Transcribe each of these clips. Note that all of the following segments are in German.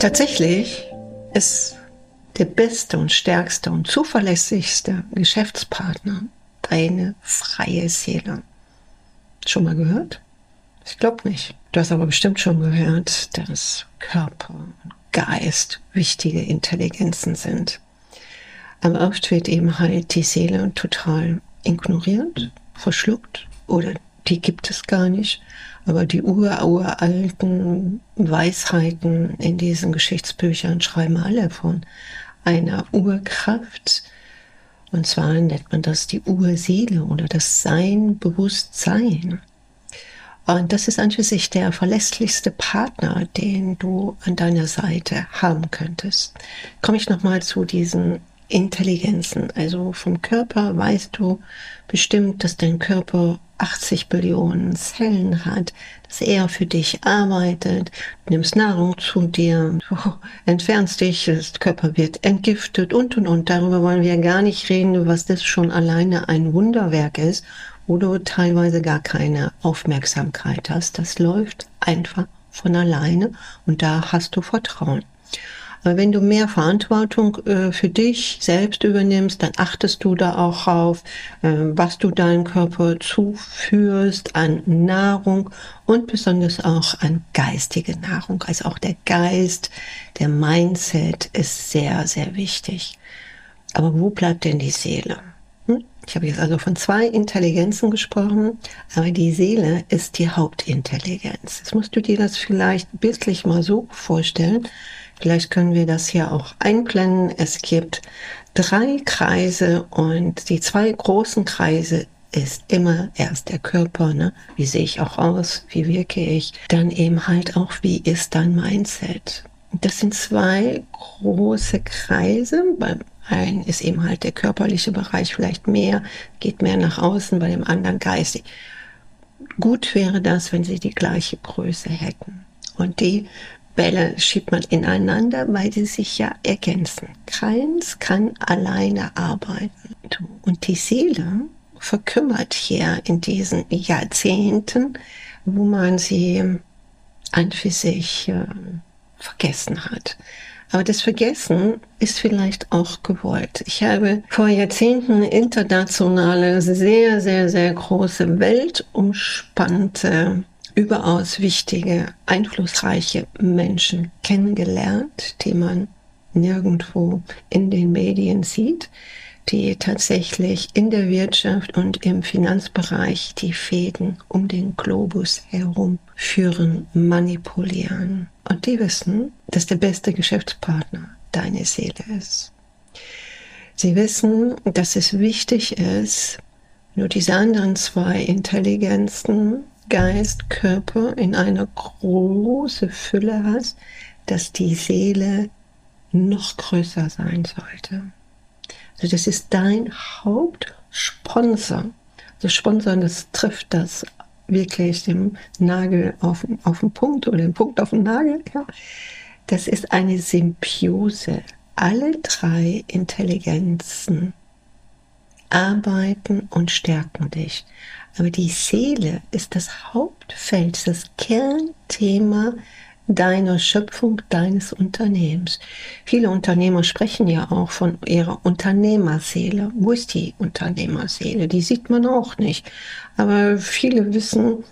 Tatsächlich ist der beste und stärkste und zuverlässigste Geschäftspartner deine freie Seele. Schon mal gehört? Ich glaube nicht. Du hast aber bestimmt schon gehört, dass Körper und Geist wichtige Intelligenzen sind. Aber oft wird eben halt die Seele total ignoriert, verschluckt oder die gibt es gar nicht. Aber die uralten Weisheiten in diesen Geschichtsbüchern schreiben alle von einer Urkraft. Und zwar nennt man das die Urseele oder das Sein, Bewusstsein. Und das ist an für sich der verlässlichste Partner, den du an deiner Seite haben könntest. Komme ich nochmal zu diesen Intelligenzen. Also vom Körper weißt du bestimmt, dass dein Körper 80 Billionen Zellen hat, dass er für dich arbeitet, nimmst Nahrung zu dir, entfernst dich, das Körper wird entgiftet und und und. Darüber wollen wir gar nicht reden, was das schon alleine ein Wunderwerk ist, wo du teilweise gar keine Aufmerksamkeit hast. Das läuft einfach von alleine und da hast du Vertrauen. Aber wenn du mehr Verantwortung äh, für dich selbst übernimmst, dann achtest du da auch auf, äh, was du deinem Körper zuführst an Nahrung und besonders auch an geistige Nahrung. Also auch der Geist, der Mindset ist sehr, sehr wichtig. Aber wo bleibt denn die Seele? Hm? Ich habe jetzt also von zwei Intelligenzen gesprochen, aber die Seele ist die Hauptintelligenz. Jetzt musst du dir das vielleicht bildlich mal so vorstellen. Vielleicht können wir das hier auch einblenden. Es gibt drei Kreise und die zwei großen Kreise ist immer erst der Körper, ne? Wie sehe ich auch aus? Wie wirke ich? Dann eben halt auch, wie ist dein Mindset? Das sind zwei große Kreise. Beim einen ist eben halt der körperliche Bereich vielleicht mehr, geht mehr nach außen, bei dem anderen geistig. Gut wäre das, wenn sie die gleiche Größe hätten. Und die Bälle schiebt man ineinander, weil sie sich ja ergänzen. Keins kann alleine arbeiten. Und die Seele verkümmert hier in diesen Jahrzehnten, wo man sie an für sich äh, vergessen hat. Aber das Vergessen ist vielleicht auch gewollt. Ich habe vor Jahrzehnten internationale, sehr, sehr, sehr große, weltumspannende überaus wichtige, einflussreiche Menschen kennengelernt, die man nirgendwo in den Medien sieht, die tatsächlich in der Wirtschaft und im Finanzbereich die Fäden um den Globus herum führen, manipulieren. Und die wissen, dass der beste Geschäftspartner deine Seele ist. Sie wissen, dass es wichtig ist, nur diese anderen zwei Intelligenzen Geist, Körper in einer große Fülle hast, dass die Seele noch größer sein sollte. Also das ist dein Hauptsponsor. Also Sponsor, das trifft das wirklich den Nagel auf, auf den Punkt oder den Punkt auf den Nagel. Ja. Das ist eine Symbiose. Alle drei Intelligenzen arbeiten und stärken dich. Aber die Seele ist das Hauptfeld, das Kernthema deiner Schöpfung, deines Unternehmens. Viele Unternehmer sprechen ja auch von ihrer Unternehmerseele. Wo ist die Unternehmerseele? Die sieht man auch nicht. Aber viele wissen,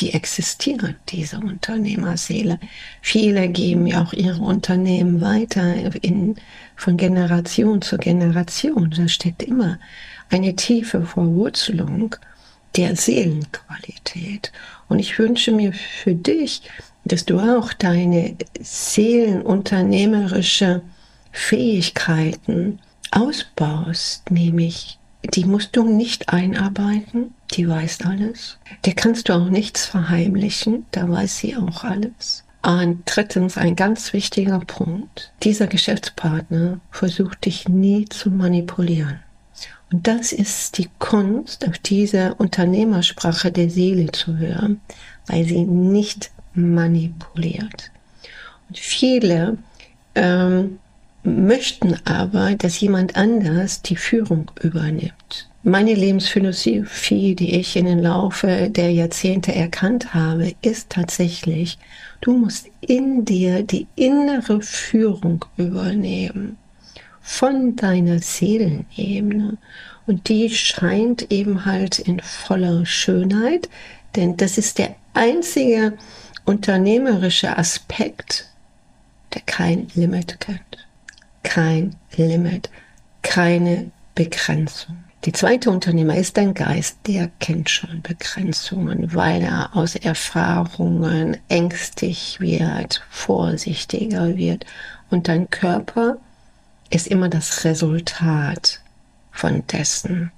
die existiert, diese Unternehmerseele. Viele geben ja auch ihre Unternehmen weiter in, von Generation zu Generation. Da steckt immer eine tiefe Verwurzelung der Seelenqualität. Und ich wünsche mir für dich, dass du auch deine seelenunternehmerische Fähigkeiten ausbaust, nämlich die musst du nicht einarbeiten, die weiß alles. Der kannst du auch nichts verheimlichen, da weiß sie auch alles. Und drittens, ein ganz wichtiger Punkt, dieser Geschäftspartner versucht dich nie zu manipulieren. Und das ist die Kunst, auf diese Unternehmersprache der Seele zu hören, weil sie nicht manipuliert. Und viele ähm, möchten aber, dass jemand anders die Führung übernimmt. Meine Lebensphilosophie, die ich in den Laufe der Jahrzehnte erkannt habe, ist tatsächlich, du musst in dir die innere Führung übernehmen von deiner Seelenebene. Und die scheint eben halt in voller Schönheit, denn das ist der einzige unternehmerische Aspekt, der kein Limit kennt. Kein Limit, keine Begrenzung. Die zweite Unternehmer ist dein Geist, der kennt schon Begrenzungen, weil er aus Erfahrungen ängstlich wird, vorsichtiger wird. Und dein Körper ist immer das Resultat von dessen,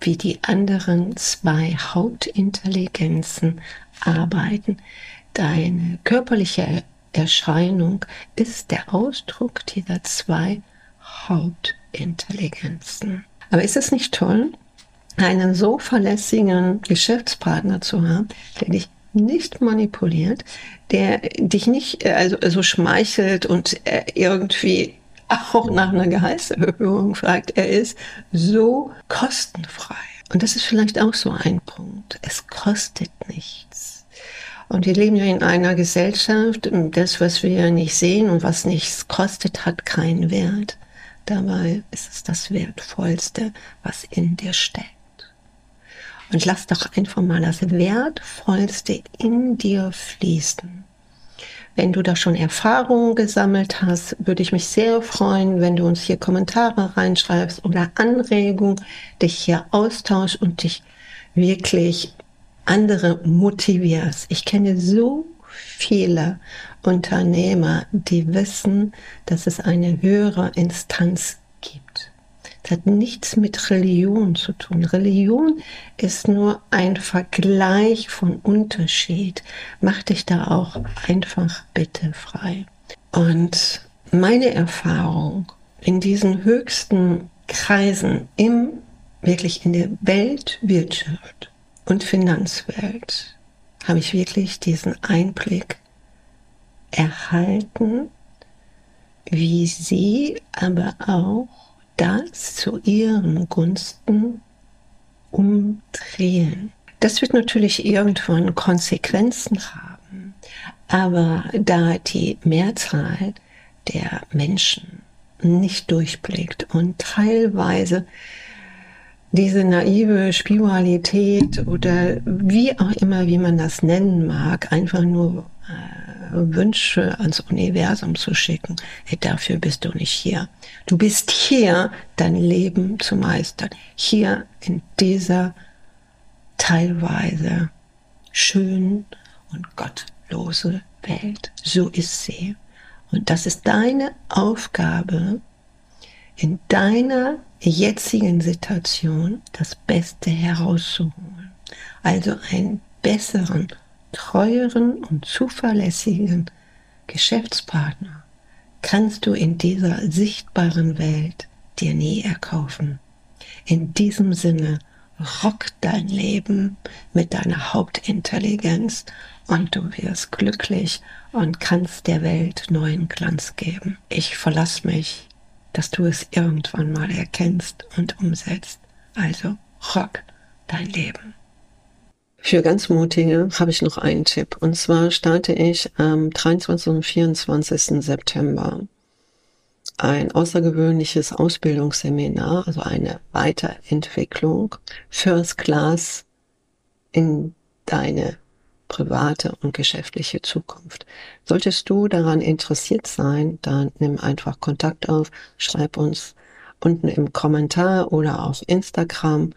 wie die anderen zwei Hauptintelligenzen arbeiten. Deine körperliche Erscheinung ist der Ausdruck dieser zwei Hauptintelligenzen. Aber ist es nicht toll, einen so verlässlichen Geschäftspartner zu haben, der dich nicht manipuliert, der dich nicht äh, also so schmeichelt und äh, irgendwie auch nach einer Gehaltserhöhung fragt. Er ist so kostenfrei. Und das ist vielleicht auch so ein Punkt. Es kostet nichts. Und wir leben ja in einer Gesellschaft, das, was wir nicht sehen und was nichts kostet, hat keinen Wert. Dabei ist es das Wertvollste, was in dir steckt. Und lass doch einfach mal das Wertvollste in dir fließen. Wenn du da schon Erfahrungen gesammelt hast, würde ich mich sehr freuen, wenn du uns hier Kommentare reinschreibst oder Anregungen, dich hier austauschst und dich wirklich andere motivierst. Ich kenne so viele Unternehmer, die wissen, dass es eine höhere Instanz gibt. Das hat nichts mit Religion zu tun. Religion ist nur ein Vergleich von Unterschied. Mach dich da auch einfach bitte frei. Und meine Erfahrung in diesen höchsten Kreisen im wirklich in der Weltwirtschaft und Finanzwelt habe ich wirklich diesen Einblick erhalten, wie sie aber auch das zu ihren Gunsten umdrehen. Das wird natürlich irgendwann Konsequenzen haben, aber da die Mehrzahl der Menschen nicht durchblickt und teilweise diese naive Spiritualität oder wie auch immer, wie man das nennen mag, einfach nur äh, Wünsche ans Universum zu schicken. Hey, dafür bist du nicht hier. Du bist hier, dein Leben zu meistern. Hier in dieser teilweise schön und gottlose Welt. So ist sie. Und das ist deine Aufgabe, in deiner jetzigen Situation das Beste herauszuholen. Also einen besseren, treueren und zuverlässigen Geschäftspartner kannst du in dieser sichtbaren Welt dir nie erkaufen. In diesem Sinne rock dein Leben mit deiner Hauptintelligenz und du wirst glücklich und kannst der Welt neuen Glanz geben. Ich verlasse mich dass du es irgendwann mal erkennst und umsetzt. Also rock dein Leben. Für ganz Mutige habe ich noch einen Tipp. Und zwar starte ich am 23. und 24. September ein außergewöhnliches Ausbildungsseminar, also eine Weiterentwicklung First Class in deine private und geschäftliche Zukunft. Solltest du daran interessiert sein, dann nimm einfach Kontakt auf, schreib uns unten im Kommentar oder auf Instagram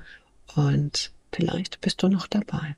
und vielleicht bist du noch dabei.